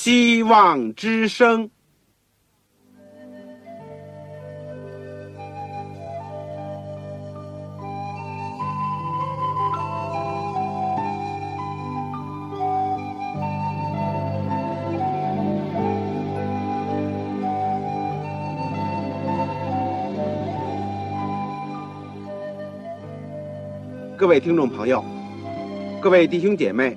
希望之声。各位听众朋友，各位弟兄姐妹，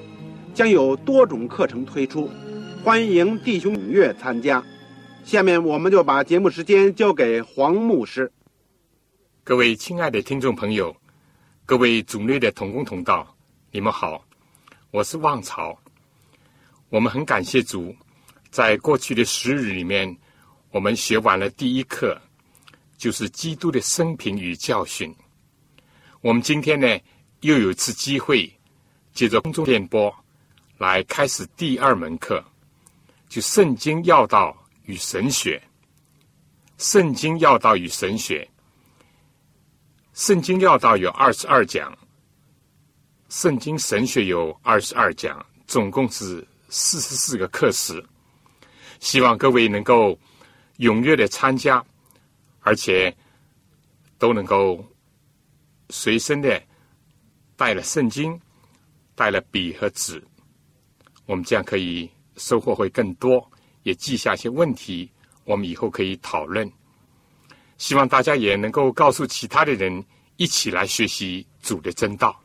将有多种课程推出，欢迎弟兄踊跃参加。下面我们就把节目时间交给黄牧师。各位亲爱的听众朋友，各位组内的同工同道，你们好，我是旺草。我们很感谢主，在过去的十日里面，我们学完了第一课，就是基督的生平与教训。我们今天呢，又有一次机会，借着空中电波来开始第二门课，就圣经要道与神学。圣经要道与神学，圣经要道有二十二讲，圣经神学有二十二讲，总共是四十四个课时。希望各位能够踊跃的参加，而且都能够。随身的带了圣经，带了笔和纸，我们这样可以收获会更多，也记下一些问题，我们以后可以讨论。希望大家也能够告诉其他的人，一起来学习主的真道。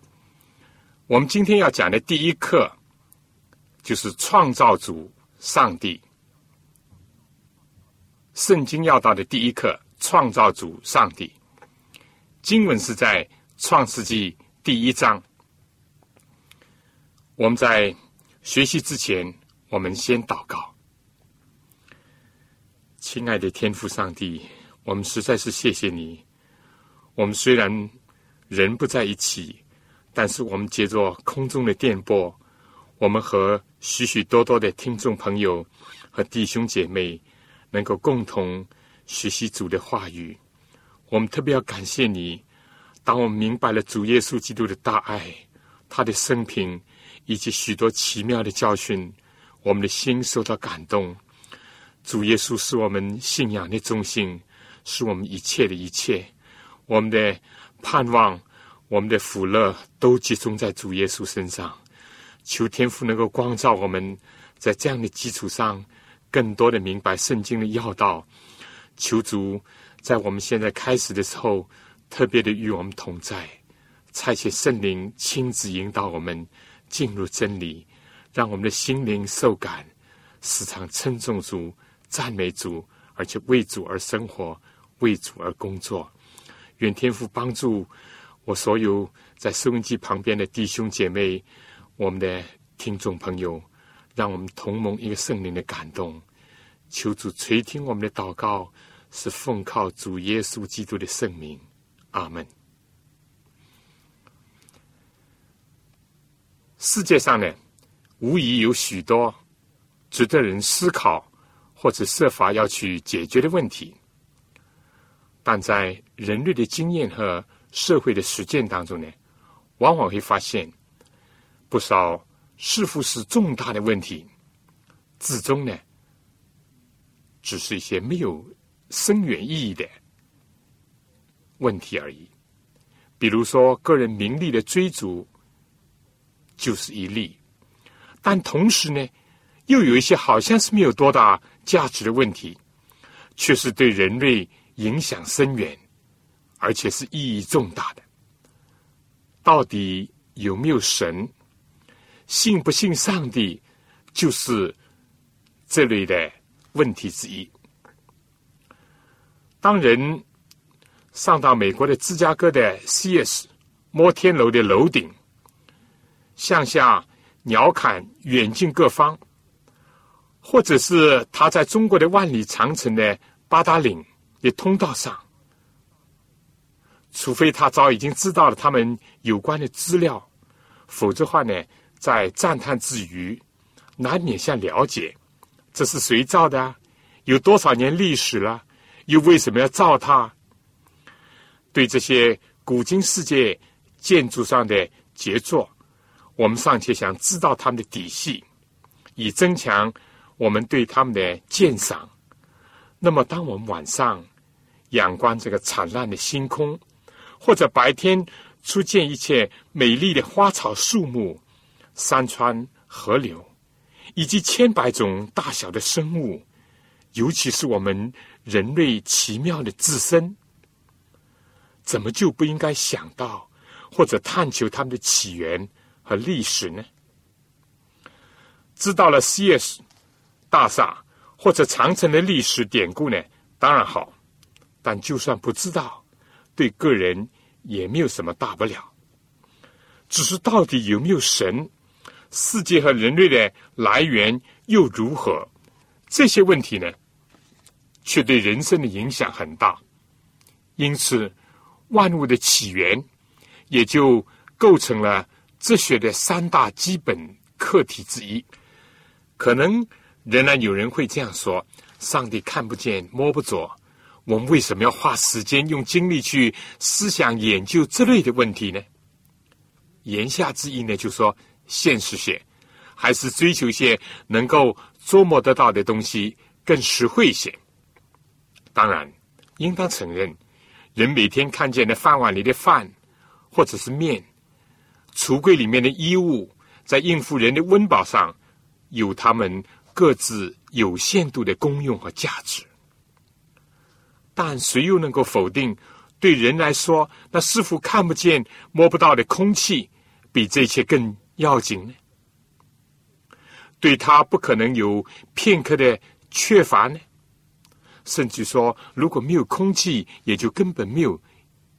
我们今天要讲的第一课，就是创造主上帝。圣经要道的第一课，创造主上帝。经文是在。创世纪第一章，我们在学习之前，我们先祷告。亲爱的天父上帝，我们实在是谢谢你。我们虽然人不在一起，但是我们借着空中的电波，我们和许许多多的听众朋友和弟兄姐妹能够共同学习主的话语。我们特别要感谢你。当我们明白了主耶稣基督的大爱，他的生平以及许多奇妙的教训，我们的心受到感动。主耶稣是我们信仰的中心，是我们一切的一切。我们的盼望，我们的福乐都集中在主耶稣身上。求天父能够光照我们，在这样的基础上，更多的明白圣经的要道。求主在我们现在开始的时候。特别的与我们同在，差遣圣灵亲自引导我们进入真理，让我们的心灵受感，时常称颂主、赞美主，而且为主而生活，为主而工作。愿天父帮助我所有在收音机旁边的弟兄姐妹，我们的听众朋友，让我们同盟一个圣灵的感动。求主垂听我们的祷告，是奉靠主耶稣基督的圣名。阿门。世界上呢，无疑有许多值得人思考或者设法要去解决的问题，但在人类的经验和社会的实践当中呢，往往会发现不少似乎是重大的问题，至终呢，只是一些没有深远意义的。问题而已，比如说个人名利的追逐就是一例，但同时呢，又有一些好像是没有多大价值的问题，却是对人类影响深远，而且是意义重大的。到底有没有神？信不信上帝？就是这类的问题之一。当人。上到美国的芝加哥的 CS 摩天楼的楼顶，向下鸟瞰远近各方，或者是他在中国的万里长城的八达岭的通道上，除非他早已经知道了他们有关的资料，否则话呢，在赞叹之余，难免想了解。这是谁造的，有多少年历史了，又为什么要造它？对这些古今世界建筑上的杰作，我们尚且想知道他们的底细，以增强我们对他们的鉴赏。那么，当我们晚上仰观这个灿烂的星空，或者白天初见一切美丽的花草树木、山川河流，以及千百种大小的生物，尤其是我们人类奇妙的自身。怎么就不应该想到或者探求他们的起源和历史呢？知道了 C.S. 大厦或者长城的历史典故呢，当然好。但就算不知道，对个人也没有什么大不了。只是到底有没有神，世界和人类的来源又如何？这些问题呢，却对人生的影响很大。因此。万物的起源，也就构成了哲学的三大基本课题之一。可能仍然有人会这样说：“上帝看不见、摸不着，我们为什么要花时间、用精力去思想研究这类的问题呢？”言下之意呢，就说现实些，还是追求些能够琢磨得到的东西更实惠些。当然，应当承认。人每天看见的饭碗里的饭，或者是面，橱柜里面的衣物，在应付人的温饱上，有他们各自有限度的功用和价值。但谁又能够否定，对人来说，那似乎看不见、摸不到的空气，比这些更要紧呢？对他不可能有片刻的缺乏呢？甚至说，如果没有空气，也就根本没有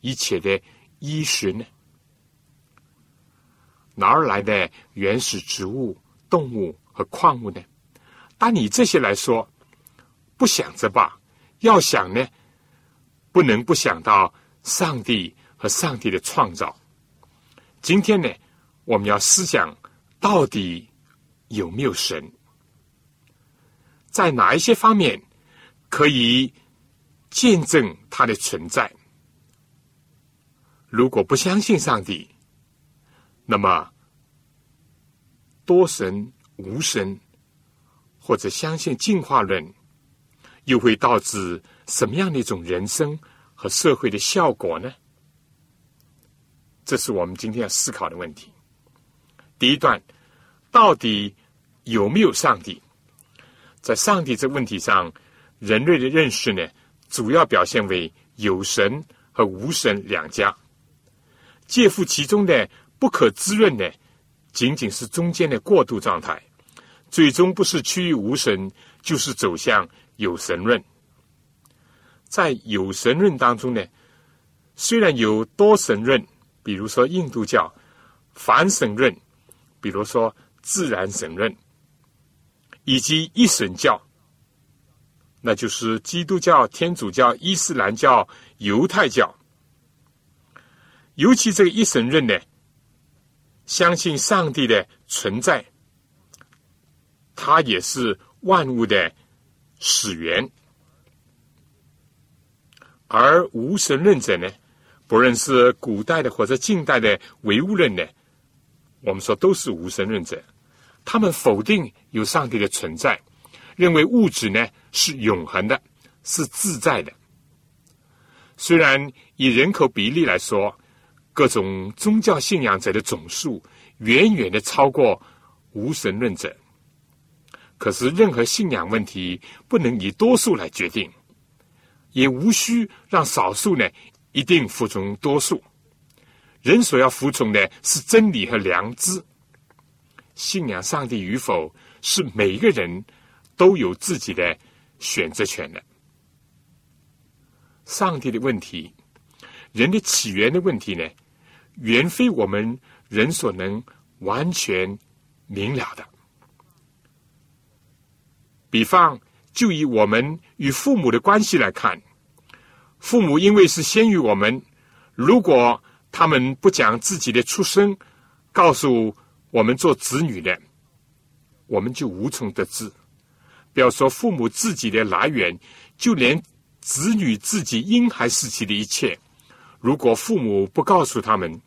一切的衣食呢？哪儿来的原始植物、动物和矿物呢？按你这些来说，不想着吧？要想呢，不能不想到上帝和上帝的创造。今天呢，我们要思想到底有没有神？在哪一些方面？可以见证他的存在。如果不相信上帝，那么多神、无神，或者相信进化论，又会导致什么样的一种人生和社会的效果呢？这是我们今天要思考的问题。第一段，到底有没有上帝？在上帝这问题上。人类的认识呢，主要表现为有神和无神两家，介乎其中的不可滋润呢，仅仅是中间的过渡状态，最终不是趋于无神，就是走向有神论。在有神论当中呢，虽然有多神论，比如说印度教反神论，比如说自然神论，以及一神教。那就是基督教、天主教、伊斯兰教、犹太教，尤其这个一神论呢，相信上帝的存在，它也是万物的始源；而无神论者呢，不论是古代的或者近代的唯物论呢，我们说都是无神论者，他们否定有上帝的存在。认为物质呢是永恒的，是自在的。虽然以人口比例来说，各种宗教信仰者的总数远远的超过无神论者，可是任何信仰问题不能以多数来决定，也无需让少数呢一定服从多数。人所要服从的是真理和良知。信仰上帝与否，是每一个人。都有自己的选择权的。上帝的问题，人的起源的问题呢，远非我们人所能完全明了的。比方，就以我们与父母的关系来看，父母因为是先于我们，如果他们不讲自己的出生，告诉我们做子女的，我们就无从得知。不要说父母自己的来源，就连子女自己婴孩时期的一切，如果父母不告诉他们，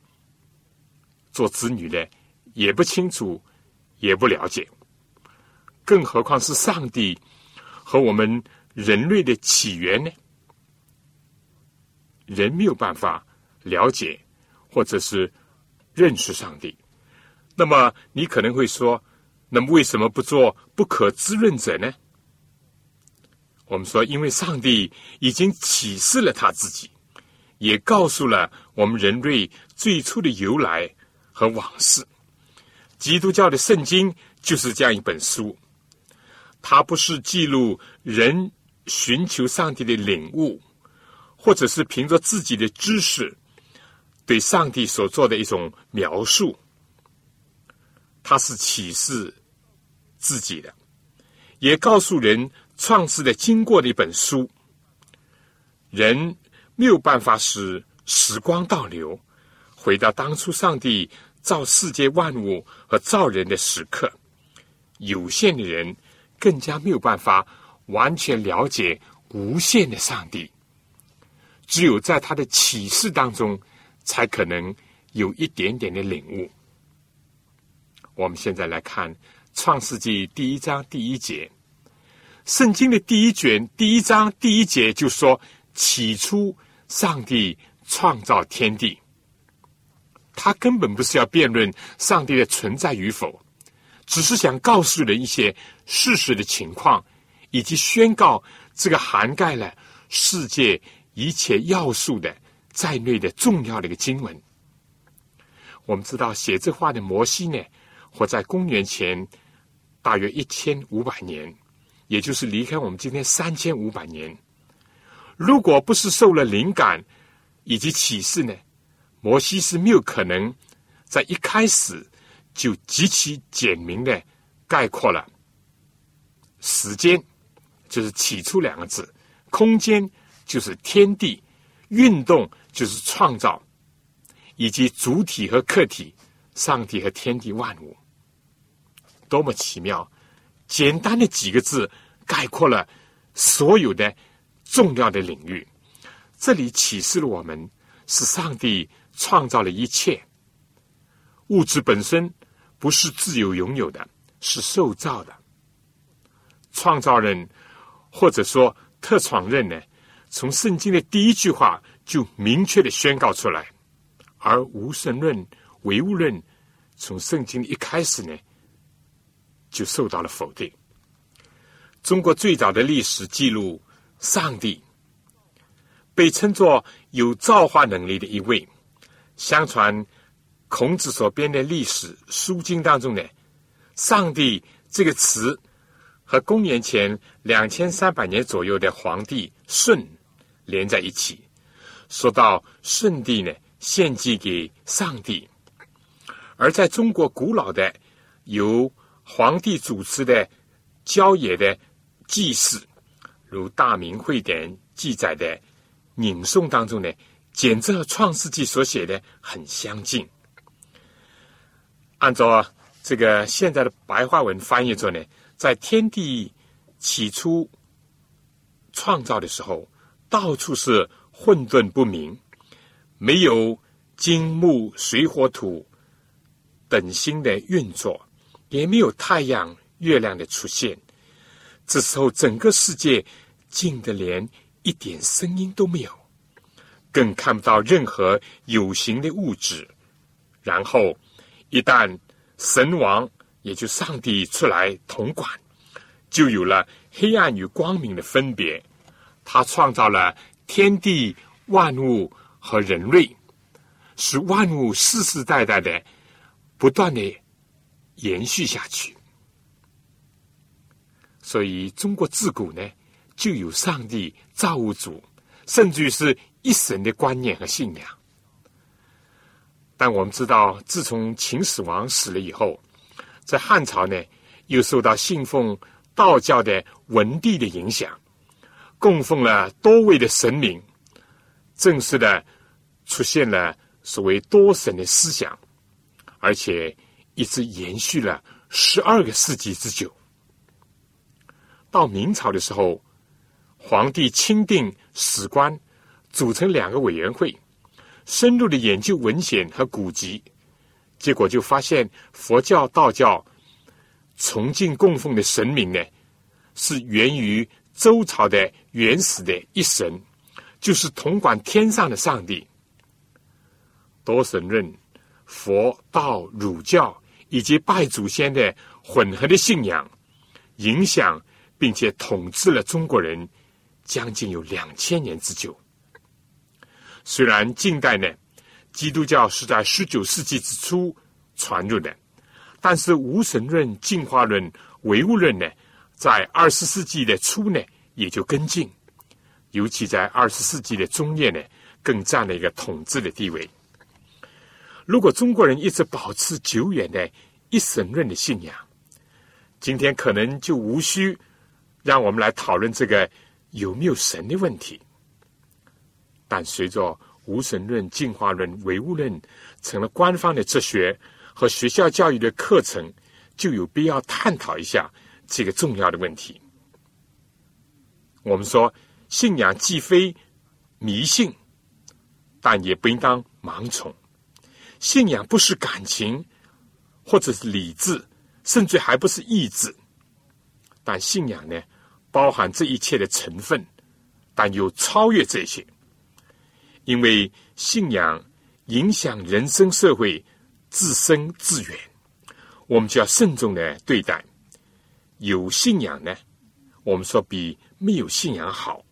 做子女的也不清楚，也不了解。更何况是上帝和我们人类的起源呢？人没有办法了解，或者是认识上帝。那么你可能会说，那么为什么不做不可滋润者呢？我们说，因为上帝已经启示了他自己，也告诉了我们人类最初的由来和往事。基督教的圣经就是这样一本书，它不是记录人寻求上帝的领悟。或者是凭着自己的知识对上帝所做的一种描述，他是启示自己的，也告诉人创世的经过的一本书。人没有办法使时光倒流，回到当初上帝造世界万物和造人的时刻。有限的人更加没有办法完全了解无限的上帝。只有在他的启示当中，才可能有一点点的领悟。我们现在来看《创世纪》第一章第一节，圣经的第一卷第一章第一节就说：“起初，上帝创造天地。”他根本不是要辩论上帝的存在与否，只是想告诉人一些事实的情况，以及宣告这个涵盖了世界。一切要素的在内的重要的一个经文，我们知道写这话的摩西呢，活在公元前大约一千五百年，也就是离开我们今天三千五百年。如果不是受了灵感以及启示呢，摩西是没有可能在一开始就极其简明的概括了时间，就是起初两个字，空间。就是天地运动，就是创造，以及主体和客体，上帝和天地万物，多么奇妙！简单的几个字概括了所有的重要的领域。这里启示了我们，是上帝创造了一切物质本身不是自由拥有的，是受造的。创造人或者说特创人呢？从圣经的第一句话就明确的宣告出来，而无神论、唯物论从圣经一开始呢，就受到了否定。中国最早的历史记录，上帝被称作有造化能力的一位。相传孔子所编的历史书经当中呢，“上帝”这个词和公元前两千三百年左右的皇帝舜。连在一起，说到舜帝呢，献祭给上帝；而在中国古老的由皇帝主持的郊野的祭祀，如《大明会典》记载的吟诵当中呢，简直和《创世纪》所写的很相近。按照这个现在的白话文翻译着呢，在天地起初创造的时候。到处是混沌不明，没有金木水火土等星的运作，也没有太阳月亮的出现。这时候，整个世界静得连一点声音都没有，更看不到任何有形的物质。然后，一旦神王，也就上帝出来统管，就有了黑暗与光明的分别。他创造了天地万物和人类，使万物世世代代的不断的延续下去。所以，中国自古呢就有上帝造物主，甚至于是一神的观念和信仰。但我们知道，自从秦始皇死了以后，在汉朝呢又受到信奉。道教的文帝的影响，供奉了多位的神明，正式的出现了所谓多神的思想，而且一直延续了十二个世纪之久。到明朝的时候，皇帝钦定史官，组成两个委员会，深入的研究文献和古籍，结果就发现佛教、道教崇敬供奉的神明呢，是源于周朝的原始的一神，就是统管天上的上帝。多神论、佛道、儒教以及拜祖先的混合的信仰，影响。并且统治了中国人将近有两千年之久。虽然近代呢，基督教是在十九世纪之初传入的，但是无神论、进化论、唯物论呢，在二十世纪的初呢也就跟进，尤其在二十世纪的中叶呢，更占了一个统治的地位。如果中国人一直保持久远的一神论的信仰，今天可能就无需。让我们来讨论这个有没有神的问题。但随着无神论、进化论、唯物论成了官方的哲学和学校教育的课程，就有必要探讨一下这个重要的问题。我们说，信仰既非迷信，但也不应当盲从。信仰不是感情，或者是理智，甚至还不是意志。但信仰呢，包含这一切的成分，但又超越这些，因为信仰影响人生、社会、自生自远，我们就要慎重的对待。有信仰呢，我们说比没有信仰好。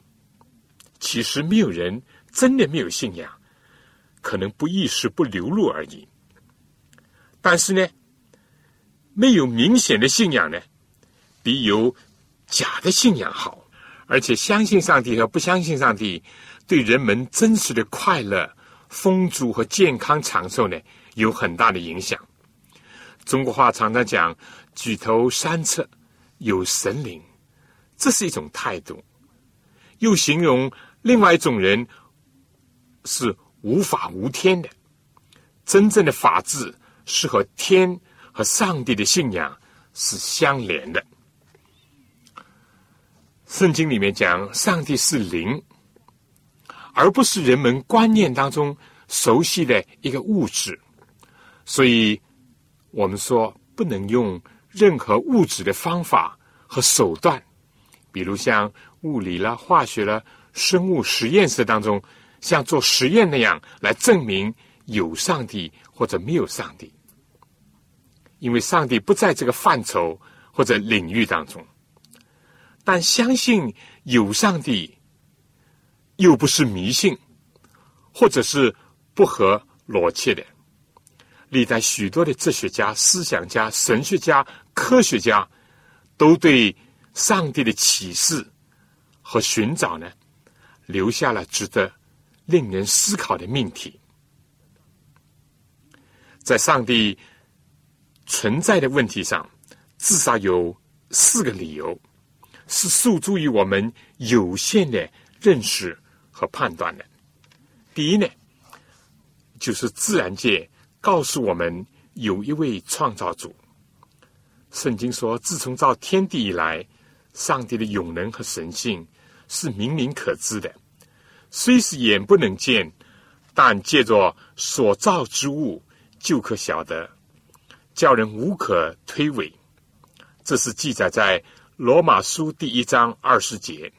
其实没有人真的没有信仰，可能不意识、不流露而已。但是呢，没有明显的信仰呢？比有假的信仰好，而且相信上帝和不相信上帝，对人们真实的快乐、丰足和健康长寿呢，有很大的影响。中国话常常讲“举头三尺有神灵”，这是一种态度；又形容另外一种人是无法无天的。真正的法治是和天和上帝的信仰是相连的。圣经里面讲，上帝是灵，而不是人们观念当中熟悉的一个物质。所以，我们说不能用任何物质的方法和手段，比如像物理啦、化学啦、生物实验室当中像做实验那样来证明有上帝或者没有上帝，因为上帝不在这个范畴或者领域当中。但相信有上帝，又不是迷信，或者是不合逻辑的。历代许多的哲学家、思想家、神学家、科学家，都对上帝的启示和寻找呢，留下了值得令人思考的命题。在上帝存在的问题上，至少有四个理由。是诉诸于我们有限的认识和判断的。第一呢，就是自然界告诉我们有一位创造主。圣经说，自从造天地以来，上帝的永能和神性是明明可知的，虽是眼不能见，但借着所造之物就可晓得，叫人无可推诿。这是记载在。罗马书第一章二十节，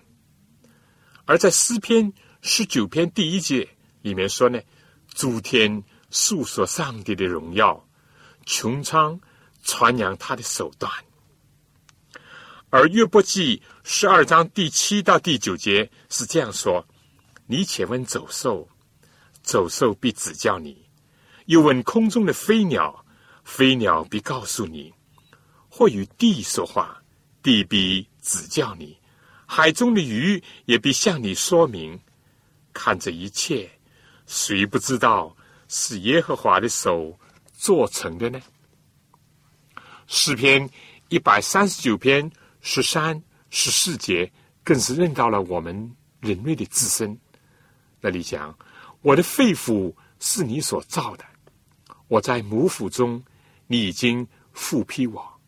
而在诗篇十九篇第一节里面说呢，诸天诉说上帝的荣耀，穹苍传扬他的手段。而约伯记十二章第七到第九节是这样说：你且问走兽，走兽必指教你；又问空中的飞鸟，飞鸟必告诉你；或与地说话。地必指教你，海中的鱼也必向你说明。看这一切，谁不知道是耶和华的手做成的呢？诗篇一百三十九篇十三、十四节更是认到了我们人类的自身。那里讲：“我的肺腑是你所造的，我在母腹中，你已经复辟我。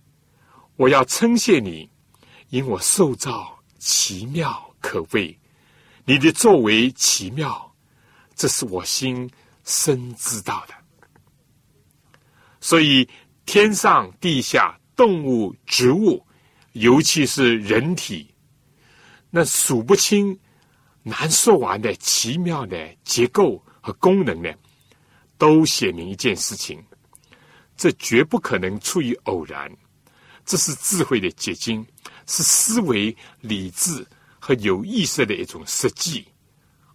我要称谢你，因我受造奇妙可畏，你的作为奇妙，这是我心深知道的。所以天上地下动物植物，尤其是人体，那数不清。”难说完的奇妙的结构和功能呢，都写明一件事情：这绝不可能出于偶然，这是智慧的结晶，是思维、理智和有意识的一种设计，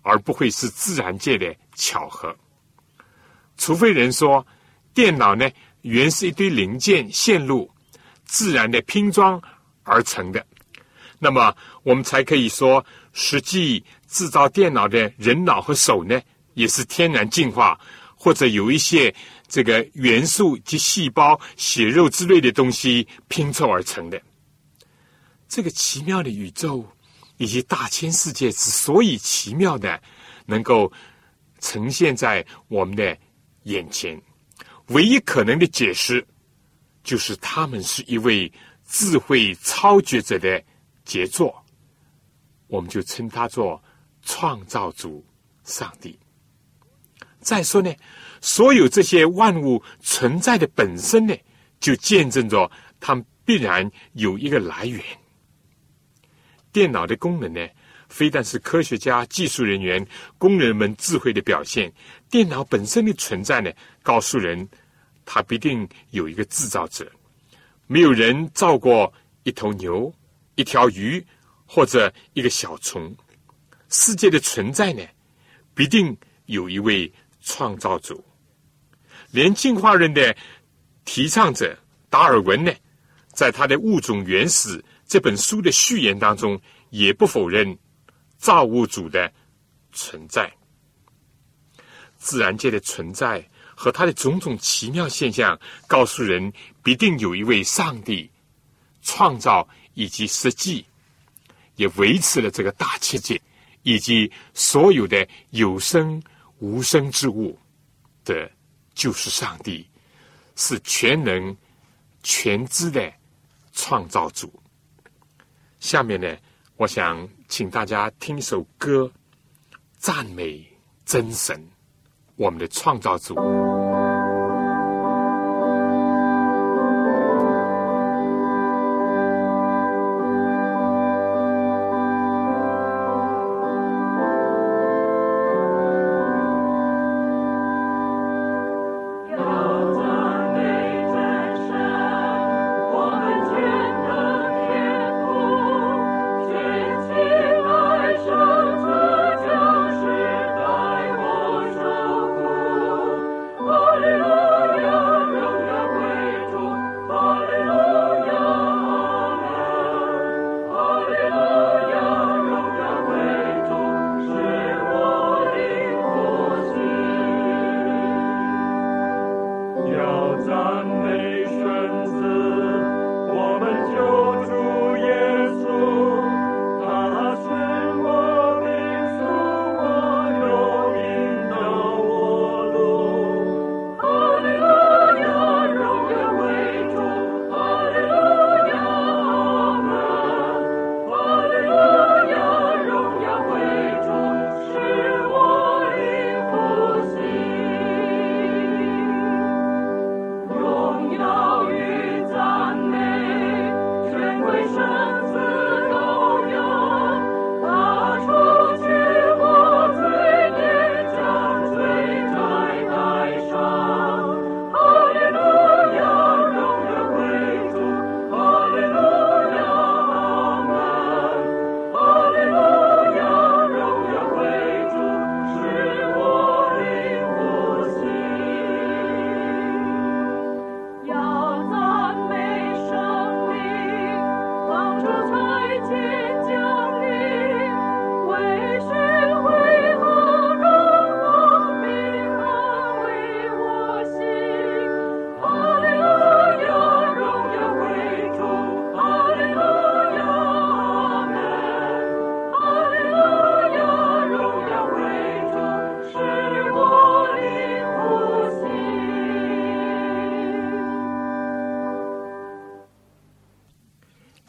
而不会是自然界的巧合。除非人说电脑呢原是一堆零件、线路自然的拼装而成的，那么我们才可以说实际。制造电脑的人脑和手呢，也是天然进化，或者有一些这个元素及细胞、血肉之类的东西拼凑而成的。这个奇妙的宇宙以及大千世界之所以奇妙的，能够呈现在我们的眼前，唯一可能的解释，就是他们是一位智慧超绝者的杰作，我们就称他做。创造主上帝。再说呢，所有这些万物存在的本身呢，就见证着他们必然有一个来源。电脑的功能呢，非但是科学家、技术人员、工人们智慧的表现，电脑本身的存在呢，告诉人，它必定有一个制造者。没有人造过一头牛、一条鱼或者一个小虫。世界的存在呢，必定有一位创造主。连进化论的提倡者达尔文呢，在他的《物种原始》这本书的序言当中，也不否认造物主的存在。自然界的存在和它的种种奇妙现象，告诉人必定有一位上帝创造以及实际，也维持了这个大世界。以及所有的有生无生之物的，就是上帝，是全能全知的创造主。下面呢，我想请大家听一首歌，赞美真神，我们的创造主。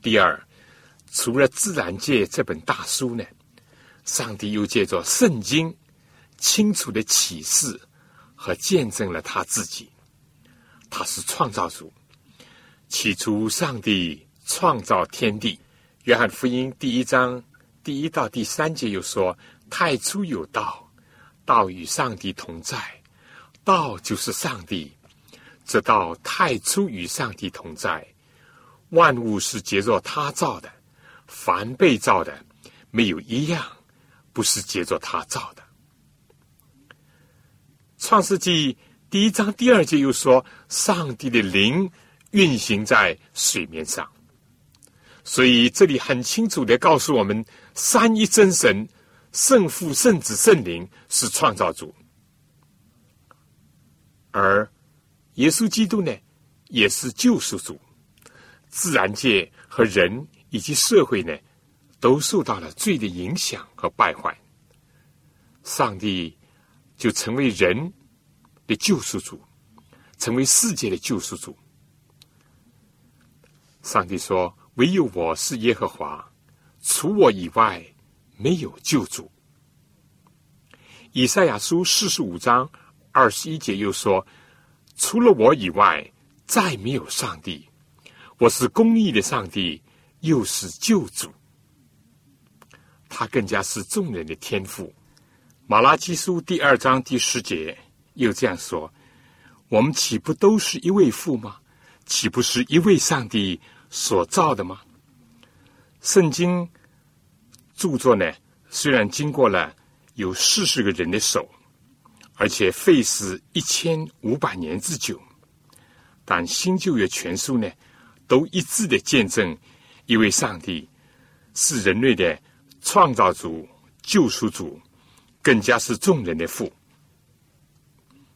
第二，除了自然界这本大书呢，上帝又借着圣经清楚的启示和见证了他自己。他是创造主。起初，上帝创造天地。约翰福音第一章第一到第三节又说：“太初有道，道与上帝同在，道就是上帝。这道太初与上帝同在。万物是结着他造的，凡被造的，没有一样不是结着他造的。”创世纪第一章第二节又说：“上帝的灵运行在水面上。”所以这里很清楚的告诉我们：三一真神、圣父、圣子、圣灵是创造主，而耶稣基督呢，也是救赎主。自然界和人以及社会呢，都受到了罪的影响和败坏。上帝就成为人的救赎主，成为世界的救赎主。上帝说。唯有我是耶和华，除我以外没有救主。以赛亚书四十五章二十一节又说：“除了我以外，再没有上帝。我是公义的上帝，又是救主。他更加是众人的天赋。”马拉基书第二章第十节又这样说：“我们岂不都是一位父吗？岂不是一位上帝？”所造的吗？圣经著作呢？虽然经过了有四十个人的手，而且费时一千五百年之久，但新旧约全书呢，都一致的见证一位上帝是人类的创造主、救赎主，更加是众人的父。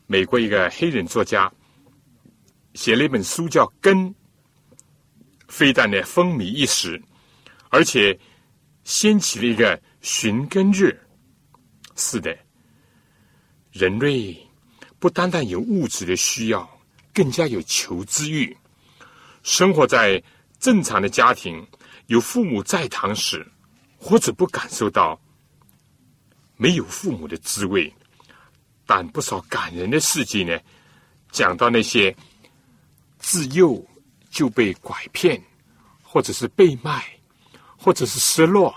美国一个黑人作家写了一本书，叫《根》。非但呢风靡一时，而且掀起了一个寻根日。是的，人类不单单有物质的需要，更加有求知欲。生活在正常的家庭，有父母在堂时，或者不感受到没有父母的滋味。但不少感人的事迹呢，讲到那些自幼。就被拐骗，或者是被卖，或者是失落，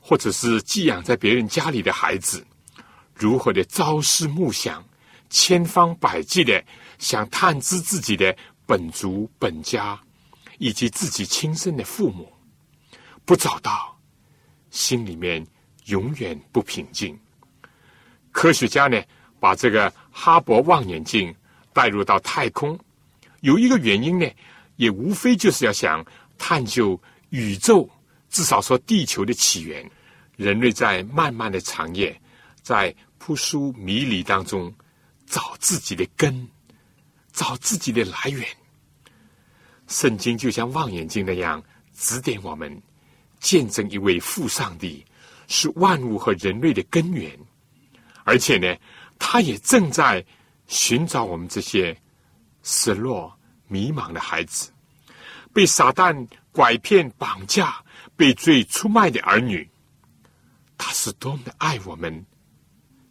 或者是寄养在别人家里的孩子，如何的朝思暮想，千方百计的想探知自己的本族本家，以及自己亲生的父母，不找到，心里面永远不平静。科学家呢，把这个哈勃望远镜带入到太空，有一个原因呢。也无非就是要想探究宇宙，至少说地球的起源。人类在漫漫的长夜，在扑朔迷离当中找自己的根，找自己的来源。圣经就像望远镜那样指点我们，见证一位父上帝是万物和人类的根源，而且呢，他也正在寻找我们这些失落。迷茫的孩子，被撒旦拐骗、绑架、被罪出卖的儿女，他是多么的爱我们、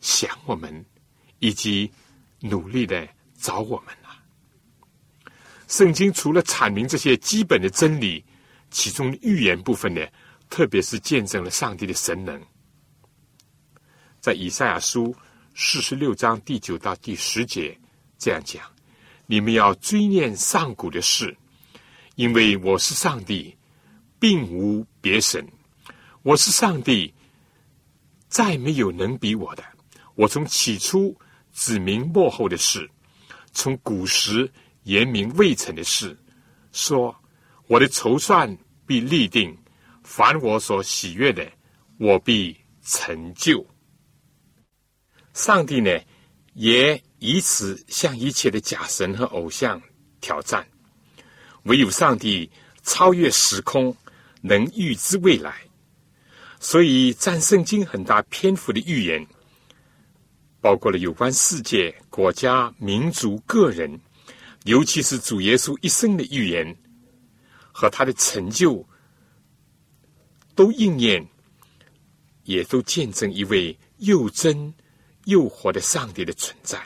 想我们，以及努力的找我们！圣经除了阐明这些基本的真理，其中预言部分呢，特别是见证了上帝的神能。在以赛亚书四十六章第九到第十节这样讲。你们要追念上古的事，因为我是上帝，并无别神。我是上帝，再没有能比我的。我从起初指明幕后的事，从古时言明未成的事，说我的筹算必立定，凡我所喜悦的，我必成就。上帝呢，也。以此向一切的假神和偶像挑战，唯有上帝超越时空，能预知未来。所以占圣经很大篇幅的预言，包括了有关世界、国家、民族、个人，尤其是主耶稣一生的预言和他的成就都应验，也都见证一位又真又活的上帝的存在。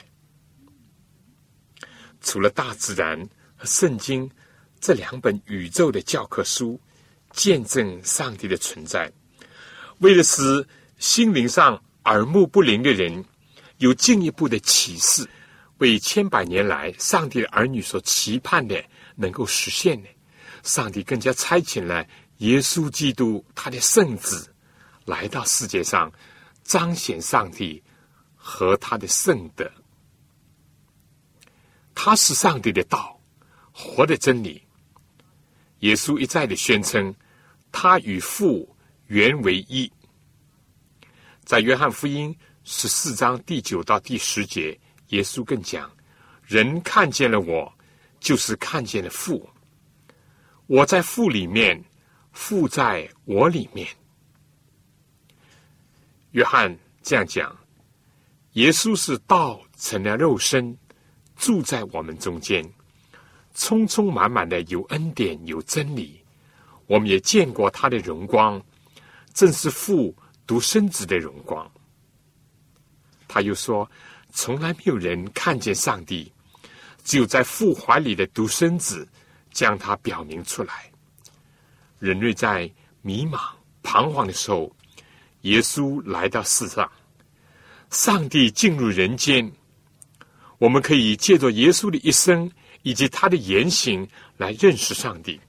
除了大自然和圣经这两本宇宙的教科书见证上帝的存在，为了使心灵上耳目不灵的人有进一步的启示，为千百年来上帝的儿女所期盼的能够实现呢？上帝更加差遣了耶稣基督，他的圣子来到世界上，彰显上帝和他的圣德。他是上帝的道，活的真理。耶稣一再的宣称，他与父原为一。在约翰福音十四章第九到第十节，耶稣更讲：人看见了我，就是看见了父。我在父里面，父在我里面。约翰这样讲：耶稣是道成了肉身。住在我们中间，充充满满的有恩典有真理，我们也见过他的荣光，正是父独生子的荣光。他又说，从来没有人看见上帝，只有在父怀里的独生子将他表明出来。人类在迷茫彷徨的时候，耶稣来到世上，上帝进入人间。我们可以借着耶稣的一生以及他的言行来认识上帝。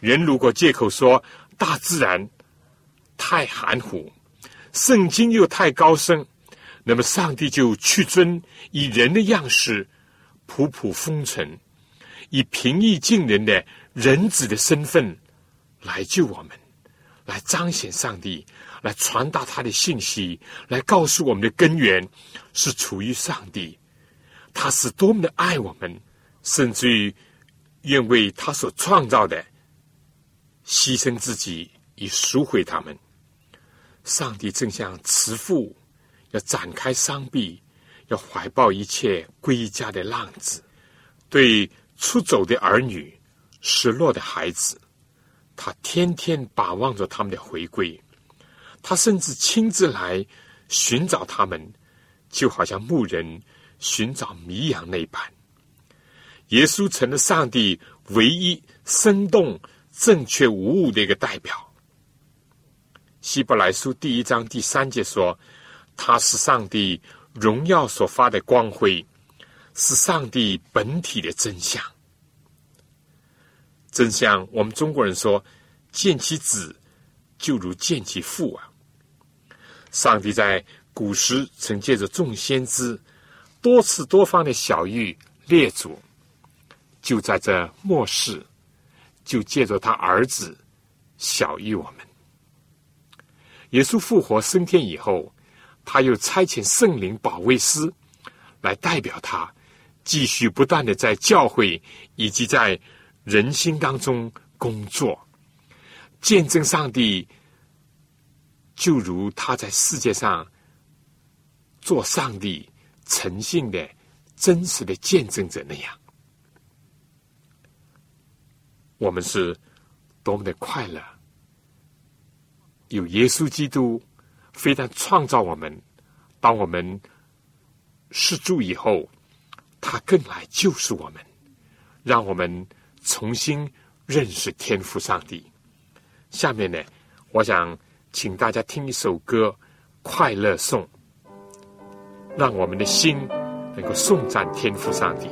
人如果借口说大自然太含糊，圣经又太高深，那么上帝就屈尊以人的样式，普普风尘，以平易近人的人子的身份来救我们，来彰显上帝，来传达他的信息，来告诉我们的根源是处于上帝。他是多么的爱我们，甚至于愿为他所创造的牺牲自己以赎回他们。上帝正像慈父要展开双臂，要怀抱一切归家的浪子，对出走的儿女、失落的孩子，他天天把望着他们的回归。他甚至亲自来寻找他们，就好像牧人。寻找迷羊那般，耶稣成了上帝唯一生动、正确无误的一个代表。希伯来书第一章第三节说：“他是上帝荣耀所发的光辉，是上帝本体的真相。真相，我们中国人说：见其子，就如见其父啊！上帝在古时曾借着众先知。”多次多方的小玉列祖，就在这末世，就借着他儿子小玉我们。耶稣复活升天以后，他又差遣圣灵保卫师来代表他，继续不断的在教会以及在人心当中工作，见证上帝，就如他在世界上做上帝。诚信的、真实的见证者那样，我们是多么的快乐！有耶稣基督，非但创造我们，当我们失足以后，他更来救赎我们，让我们重新认识天赋上帝。下面呢，我想请大家听一首歌《快乐颂》。让我们的心能够颂赞天赋上帝。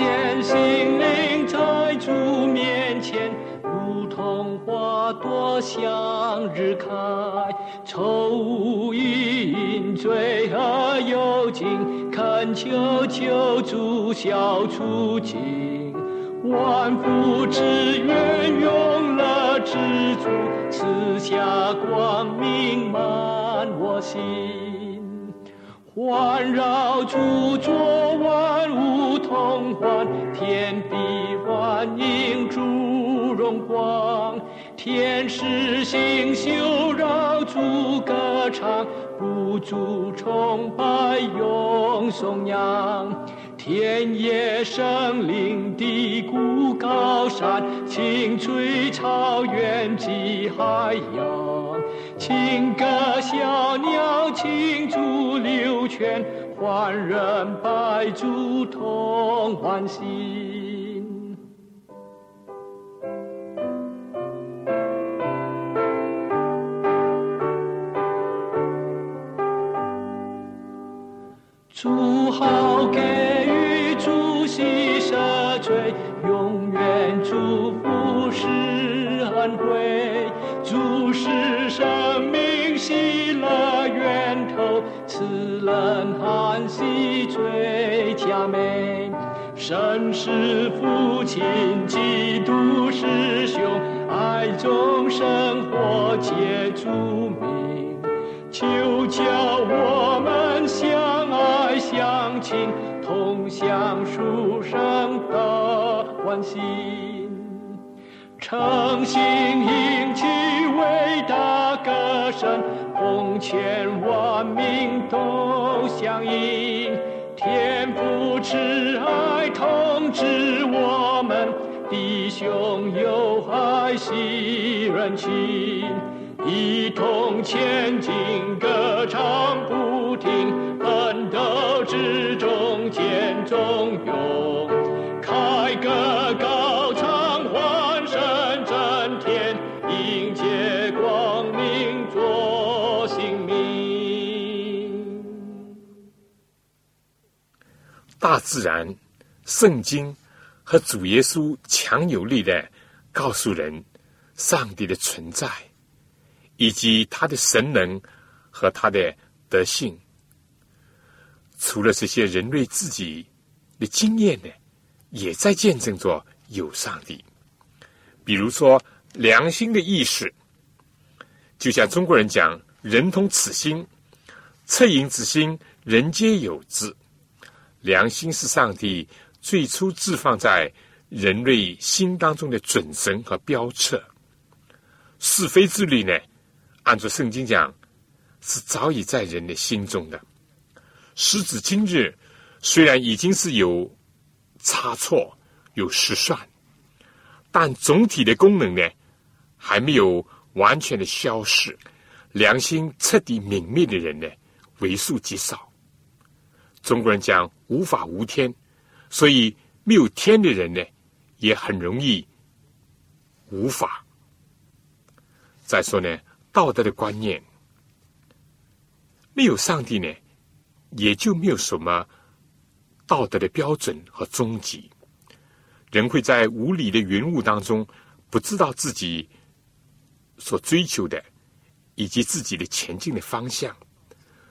见心灵在主面前。如同花朵向日开，愁无因，罪恶有尽，恳求救主消除尽，万福之源永乐之主，赐下光明满我心，环绕诸座万物同欢，天地万应诸荣光，天使星宿绕诸歌唱，不住崇拜永颂扬。田野生林低谷高山，青翠草原及海洋。情歌小鸟庆祝流泉，欢人百足同欢心。主好给予主喜赦罪，永远祝福是恩惠。主赐人欢喜最佳美。神是父亲，基督是兄，爱中生活皆著名。求教我们相爱相亲，同享书生的欢欣。诚心迎起伟大歌声，奉千万民都响应。天父慈爱通知我们，弟兄有爱心人情。一同前进，歌唱大自然、圣经和主耶稣强有力的告诉人上帝的存在，以及他的神能和他的德性。除了这些，人类自己的经验呢，也在见证着有上帝。比如说良心的意识，就像中国人讲“人同此心”，恻隐之心，人皆有之。良心是上帝最初置放在人类心当中的准绳和标尺。是非之律呢，按照圣经讲，是早已在人的心中的。时至今日，虽然已经是有差错、有失算，但总体的功能呢，还没有完全的消逝。良心彻底泯灭的人呢，为数极少。中国人讲无法无天，所以没有天的人呢，也很容易无法。再说呢，道德的观念没有上帝呢，也就没有什么道德的标准和终极。人会在无理的云雾当中，不知道自己所追求的以及自己的前进的方向。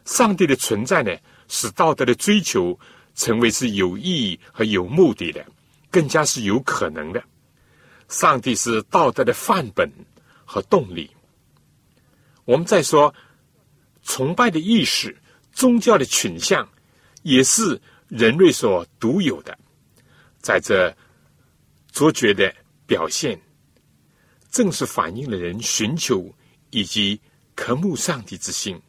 上帝的存在呢？使道德的追求成为是有意义和有目的的，更加是有可能的。上帝是道德的范本和动力。我们再说，崇拜的意识、宗教的倾向，也是人类所独有的。在这卓绝的表现，正是反映了人寻求以及渴慕上帝之心。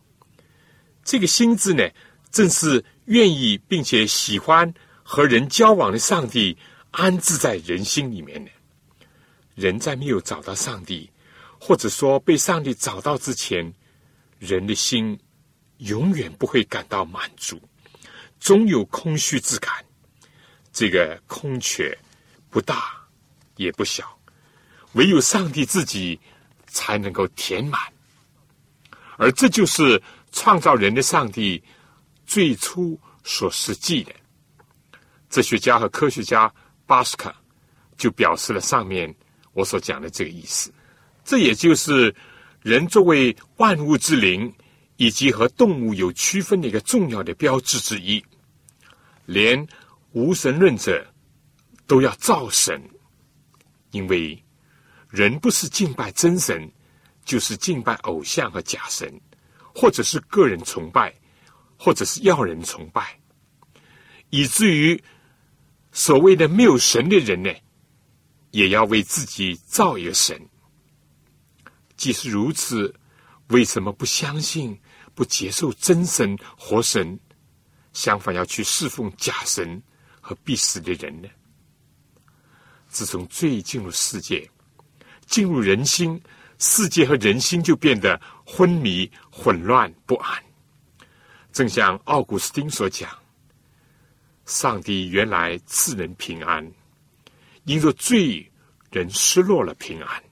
这个“心”字呢？正是愿意并且喜欢和人交往的上帝安置在人心里面的。人在没有找到上帝，或者说被上帝找到之前，人的心永远不会感到满足，总有空虚之感。这个空缺不大也不小，唯有上帝自己才能够填满。而这就是创造人的上帝。最初所实际的哲学家和科学家巴斯克就表示了上面我所讲的这个意思。这也就是人作为万物之灵以及和动物有区分的一个重要的标志之一。连无神论者都要造神，因为人不是敬拜真神，就是敬拜偶像和假神，或者是个人崇拜。或者是要人崇拜，以至于所谓的没有神的人呢，也要为自己造一个神。即使如此，为什么不相信、不接受真神、活神，相反要去侍奉假神和必死的人呢？自从罪进入世界，进入人心，世界和人心就变得昏迷、混乱、不安。正像奥古斯丁所讲。上帝原来赐人平安，因着罪人失落了平安，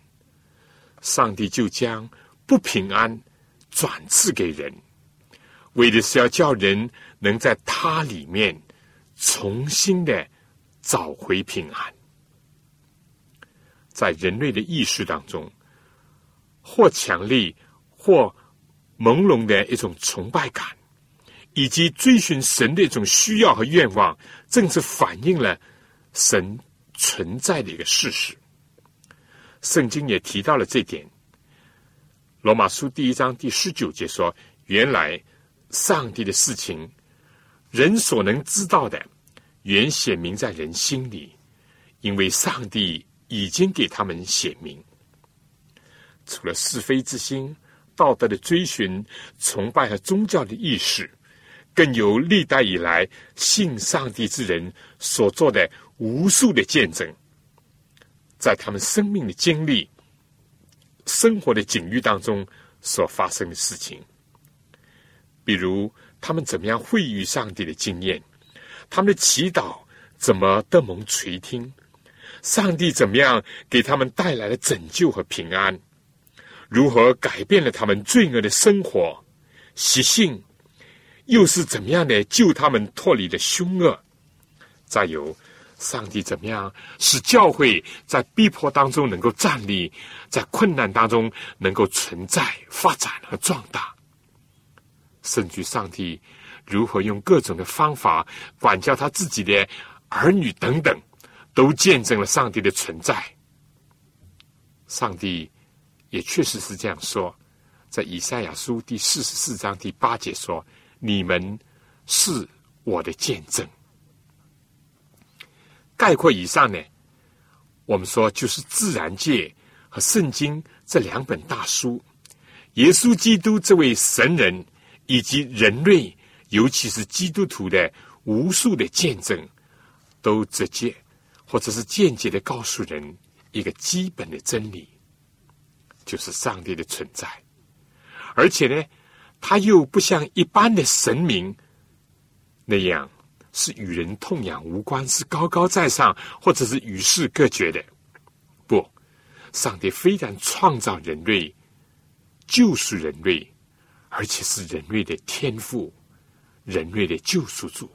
上帝就将不平安转赐给人，为的是要叫人能在他里面重新的找回平安。在人类的意识当中，或强烈或朦胧的一种崇拜感。以及追寻神的一种需要和愿望，正是反映了神存在的一个事实。圣经也提到了这点。罗马书第一章第十九节说：“原来上帝的事情，人所能知道的，原显明在人心里，因为上帝已经给他们显明。除了是非之心、道德的追寻、崇拜和宗教的意识。”更有历代以来信上帝之人所做的无数的见证，在他们生命的经历、生活的境遇当中所发生的事情，比如他们怎么样会遇上帝的经验，他们的祈祷怎么得蒙垂听，上帝怎么样给他们带来了拯救和平安，如何改变了他们罪恶的生活习性。又是怎么样的救他们脱离了凶恶？再有，上帝怎么样使教会在逼迫当中能够站立，在困难当中能够存在、发展和壮大？甚至上帝如何用各种的方法管教他自己的儿女等等，都见证了上帝的存在。上帝也确实是这样说，在以赛亚书第四十四章第八节说。你们是我的见证。概括以上呢，我们说就是自然界和圣经这两本大书，耶稣基督这位神人以及人类，尤其是基督徒的无数的见证，都直接或者是间接的告诉人一个基本的真理，就是上帝的存在，而且呢。他又不像一般的神明那样是与人痛痒无关，是高高在上，或者是与世隔绝的。不，上帝非但创造人类，救赎人类，而且是人类的天赋，人类的救赎主。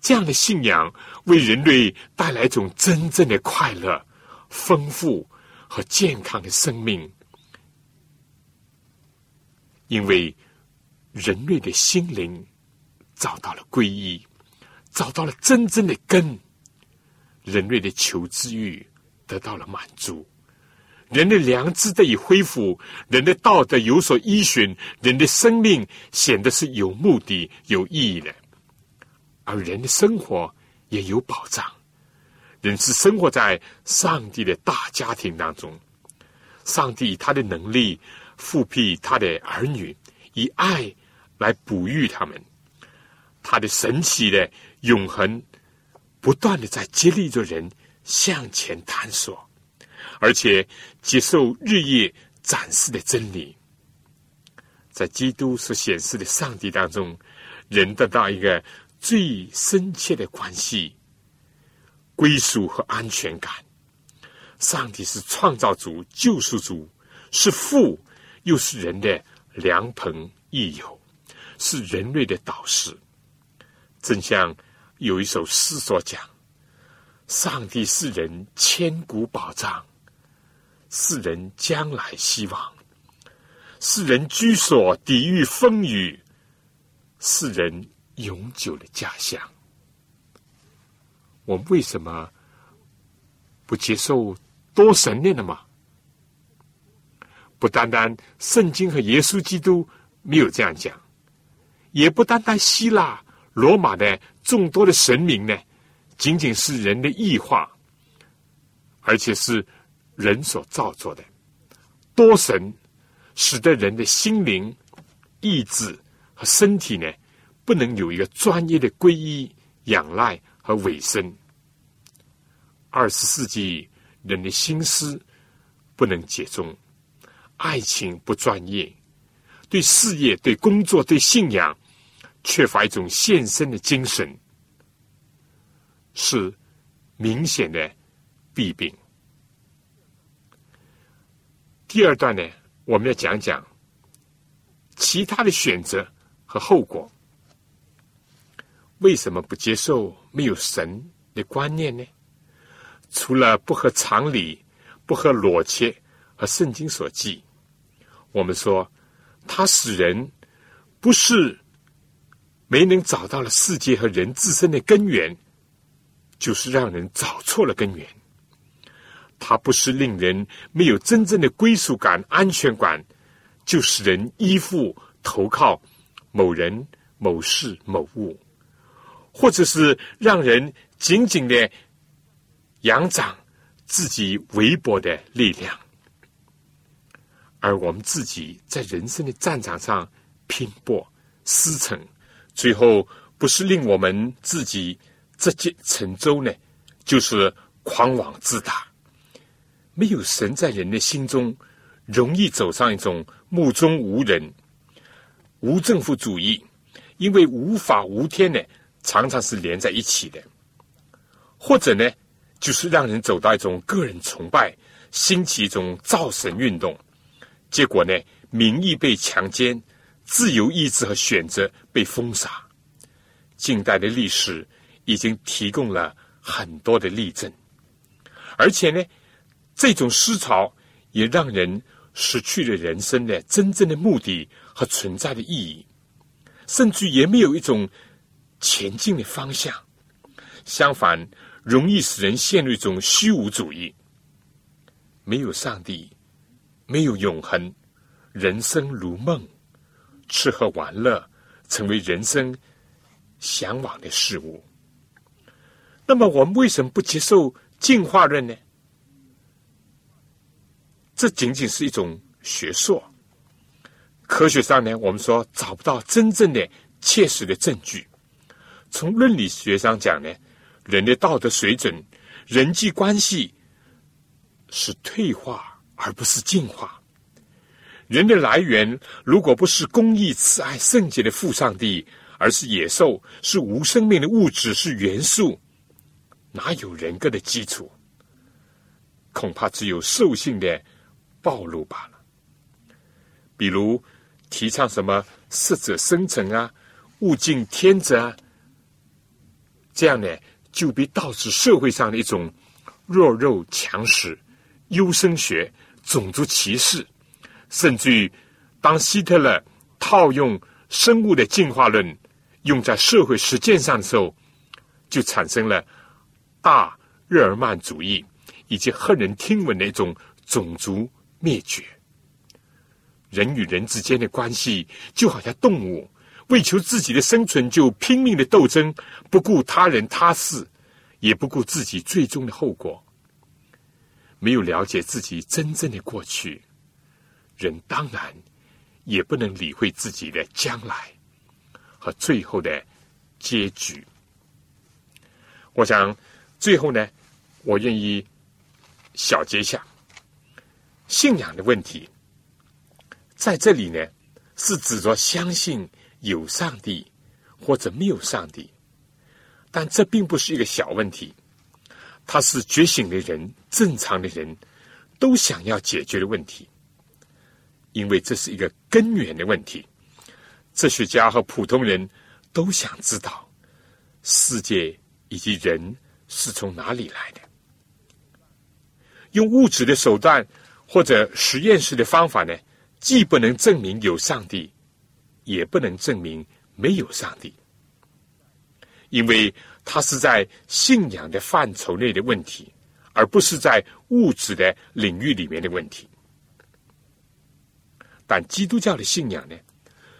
这样的信仰为人类带来一种真正的快乐、丰富和健康的生命。因为人类的心灵找到了皈依，找到了真正的根，人类的求知欲得到了满足，人的良知得以恢复，人的道德有所依循，人的生命显得是有目的、有意义的，而人的生活也有保障。人是生活在上帝的大家庭当中，上帝他的能力。复辟他的儿女，以爱来哺育他们。他的神奇的永恒，不断的在激励着人向前探索，而且接受日夜展示的真理。在基督所显示的上帝当中，人得到一个最深切的关系、归属和安全感。上帝是创造主、救赎主，是父。又是人的良朋益友，是人类的导师。正像有一首诗所讲：“上帝是人千古保障，是人将来希望，是人居所抵御风雨，是人永久的家乡。”我们为什么不接受多神念的吗？不单单圣经和耶稣基督没有这样讲，也不单单希腊、罗马的众多的神明呢，仅仅是人的异化，而且是人所造作的。多神使得人的心灵、意志和身体呢，不能有一个专业的皈依、仰赖和委身。二十世纪人的心思不能集中，爱情不专业，对事业、对工作、对信仰缺乏一种献身的精神，是明显的弊病。第二段呢，我们要讲讲其他的选择和后果。为什么不接受没有神的观念呢？除了不合常理、不合逻辑和圣经所记，我们说它使人不是没能找到了世界和人自身的根源，就是让人找错了根源。它不是令人没有真正的归属感、安全感，就使人依附、投靠某人、某事、某物，或者是让人紧紧的。仰长自己微薄的力量，而我们自己在人生的战场上拼搏撕成，最后不是令我们自己直接沉舟呢，就是狂妄自大。没有神在人的心中，容易走上一种目中无人、无政府主义，因为无法无天呢，常常是连在一起的，或者呢？就是让人走到一种个人崇拜，兴起一种造神运动，结果呢，民意被强奸，自由意志和选择被封杀。近代的历史已经提供了很多的例证，而且呢，这种思潮也让人失去了人生的真正的目的和存在的意义，甚至也没有一种前进的方向。相反。容易使人陷入一种虚无主义，没有上帝，没有永恒，人生如梦，吃喝玩乐成为人生向往的事物。那么，我们为什么不接受进化论呢？这仅仅是一种学说，科学上呢，我们说找不到真正的、切实的证据。从伦理学上讲呢？人的道德水准、人际关系是退化，而不是进化。人的来源如果不是公义、慈爱、圣洁的父上帝，而是野兽，是无生命的物质，是元素，哪有人格的基础？恐怕只有兽性的暴露罢了。比如提倡什么适者生存啊，物竞天择啊，这样呢？就被导致社会上的一种弱肉强食、优生学、种族歧视，甚至于当希特勒套用生物的进化论用在社会实践上的时候，就产生了大日耳曼主义以及骇人听闻的一种种族灭绝。人与人之间的关系就好像动物。为求自己的生存，就拼命的斗争，不顾他人他事，也不顾自己最终的后果。没有了解自己真正的过去，人当然也不能理会自己的将来和最后的结局。我想，最后呢，我愿意小结一下信仰的问题，在这里呢，是指着相信。有上帝或者没有上帝，但这并不是一个小问题，它是觉醒的人、正常的人都想要解决的问题，因为这是一个根源的问题。哲学家和普通人都想知道世界以及人是从哪里来的。用物质的手段或者实验室的方法呢，既不能证明有上帝。也不能证明没有上帝，因为它是在信仰的范畴内的问题，而不是在物质的领域里面的问题。但基督教的信仰呢，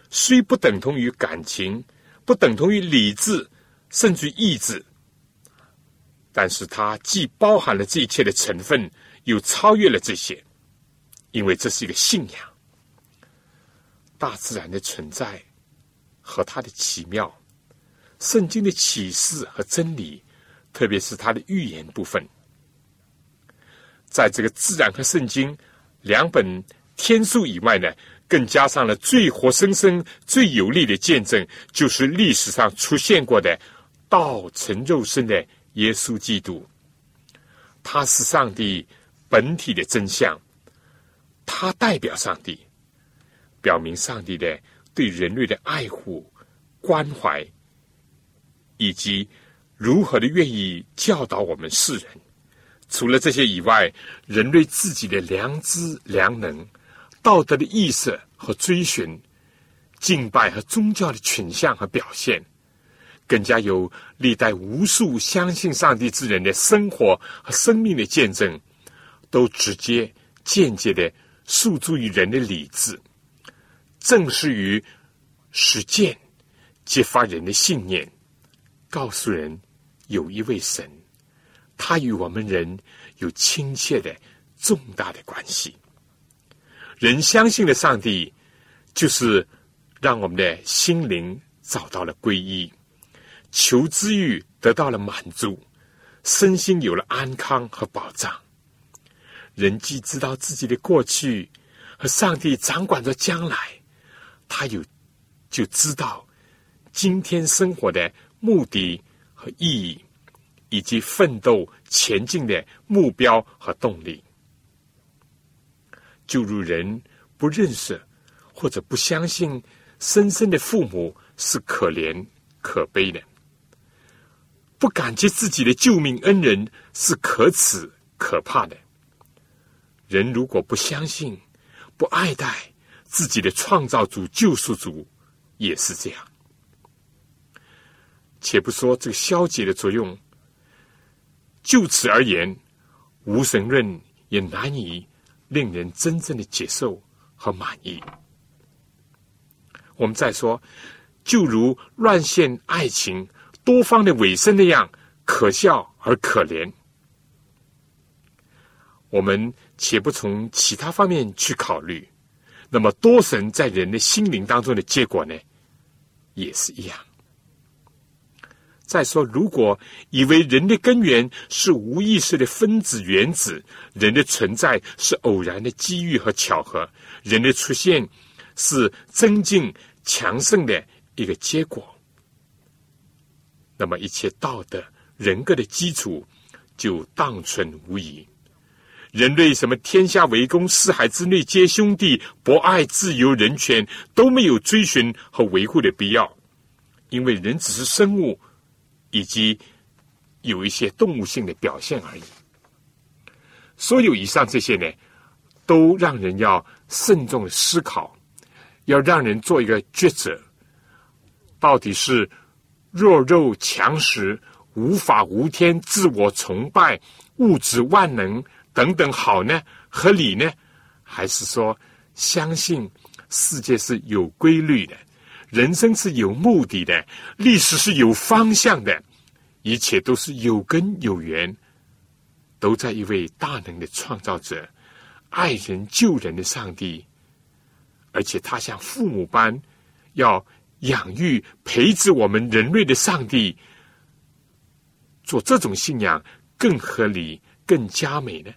虽不等同于感情，不等同于理智，甚至意志，但是它既包含了这一切的成分，又超越了这些，因为这是一个信仰。大自然的存在和它的奇妙，圣经的启示和真理，特别是它的预言部分，在这个自然和圣经两本天书以外呢，更加上了最活生生、最有力的见证，就是历史上出现过的道成肉身的。耶稣基督，他是上帝本体的真相，他代表上帝，表明上帝的对人类的爱护、关怀，以及如何的愿意教导我们世人。除了这些以外，人类自己的良知、良能、道德的意识和追寻，敬拜和宗教的倾向和表现。更加有历代无数相信上帝之人的生活和生命的见证，都直接、间接的诉诸于人的理智，正是于实践，激发人的信念，告诉人有一位神，他与我们人有亲切的、重大的关系。人相信的上帝，就是让我们的心灵找到了皈依。求知欲得到了满足，身心有了安康和保障。人既知道自己的过去和上帝掌管着将来，他有就知道今天生活的目的和意义，以及奋斗前进的目标和动力。就如人不认识或者不相信生生的父母是可怜可悲的。不感激自己的救命恩人是可耻可怕的。人如果不相信、不爱戴自己的创造主、救赎主，也是这样。且不说这个消解的作用，就此而言，无神论也难以令人真正的接受和满意。我们再说，就如乱献爱情。多方的尾声那样可笑而可怜。我们且不从其他方面去考虑，那么多神在人的心灵当中的结果呢，也是一样。再说，如果以为人的根源是无意识的分子原子，人的存在是偶然的机遇和巧合，人的出现是增进强盛的一个结果。那么，一切道德人格的基础就荡存无疑。人类什么天下为公，四海之内皆兄弟，博爱、自由、人权都没有追寻和维护的必要，因为人只是生物，以及有一些动物性的表现而已。所有以上这些呢，都让人要慎重思考，要让人做一个抉择，到底是。弱肉强食、无法无天、自我崇拜、物质万能等等，好呢？合理呢？还是说相信世界是有规律的，人生是有目的的，历史是有方向的，一切都是有根有源，都在一位大能的创造者、爱人救人的上帝，而且他像父母般要。养育、培植我们人类的上帝，做这种信仰更合理、更加美呢？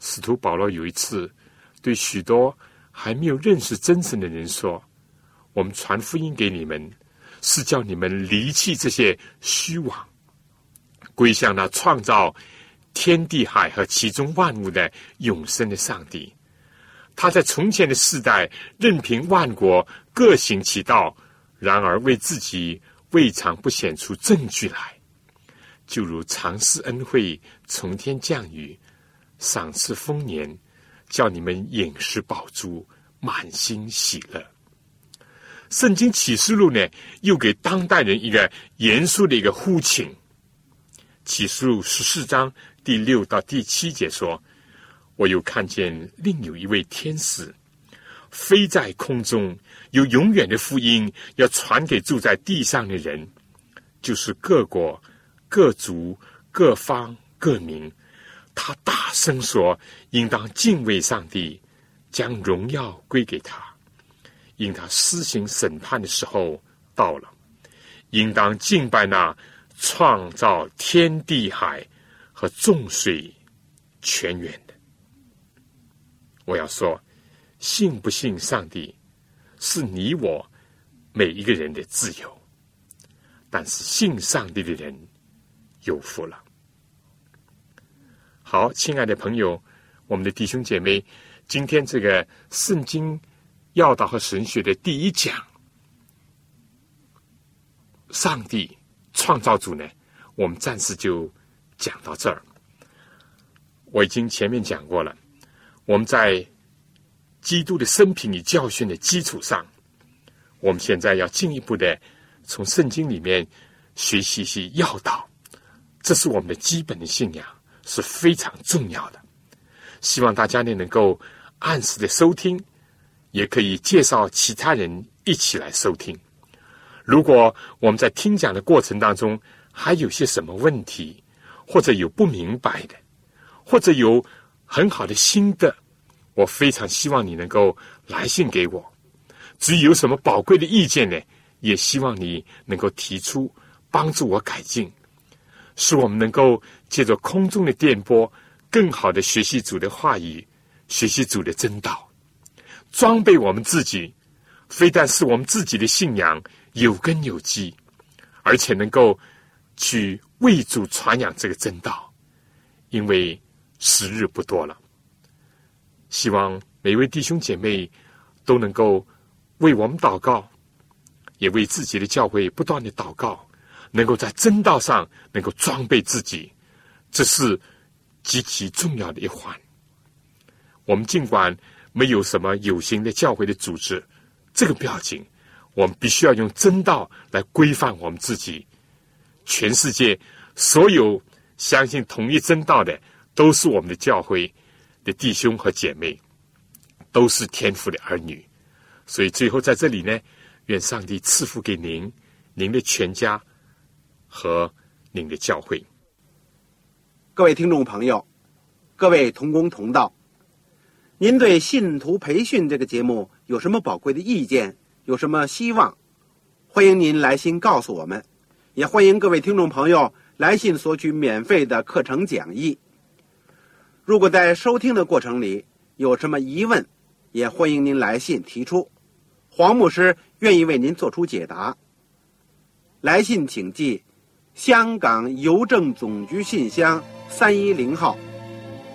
使徒保罗有一次对许多还没有认识真神的人说：“我们传福音给你们，是叫你们离弃这些虚妄，归向那创造天地海和其中万物的永生的上帝。”他在从前的世代，任凭万国各行其道，然而为自己未尝不显出证据来，就如常施恩惠，从天降雨，赏赐丰年，叫你们饮食饱足，满心喜乐。圣经启示录呢，又给当代人一个严肃的一个呼请。启示录十四章第六到第七节说。我又看见另有一位天使飞在空中，有永远的福音要传给住在地上的人，就是各国、各族、各方、各民，他大声说：“应当敬畏上帝，将荣耀归给他，因他施行审判的时候到了。应当敬拜那创造天地海和众水泉源的。”我要说，信不信上帝，是你我每一个人的自由。但是信上帝的人有福了。好，亲爱的朋友，我们的弟兄姐妹，今天这个圣经要道和神学的第一讲，上帝创造主呢，我们暂时就讲到这儿。我已经前面讲过了。我们在基督的生平与教训的基础上，我们现在要进一步的从圣经里面学习一些要道，这是我们的基本的信仰，是非常重要的。希望大家呢能够按时的收听，也可以介绍其他人一起来收听。如果我们在听讲的过程当中还有些什么问题，或者有不明白的，或者有。很好的心得，我非常希望你能够来信给我。至于有什么宝贵的意见呢，也希望你能够提出，帮助我改进，使我们能够借着空中的电波，更好的学习主的话语，学习主的真道，装备我们自己，非但是我们自己的信仰有根有基，而且能够去为主传扬这个真道，因为。时日不多了，希望每位弟兄姐妹都能够为我们祷告，也为自己的教会不断的祷告，能够在真道上能够装备自己，这是极其重要的一环。我们尽管没有什么有形的教会的组织，这个不要紧，我们必须要用真道来规范我们自己。全世界所有相信同一真道的。都是我们的教会的弟兄和姐妹，都是天父的儿女，所以最后在这里呢，愿上帝赐福给您、您的全家和您的教会。各位听众朋友，各位同工同道，您对信徒培训这个节目有什么宝贵的意见？有什么希望？欢迎您来信告诉我们，也欢迎各位听众朋友来信索取免费的课程讲义。如果在收听的过程里有什么疑问，也欢迎您来信提出，黄牧师愿意为您做出解答。来信请寄香港邮政总局信箱三一零号。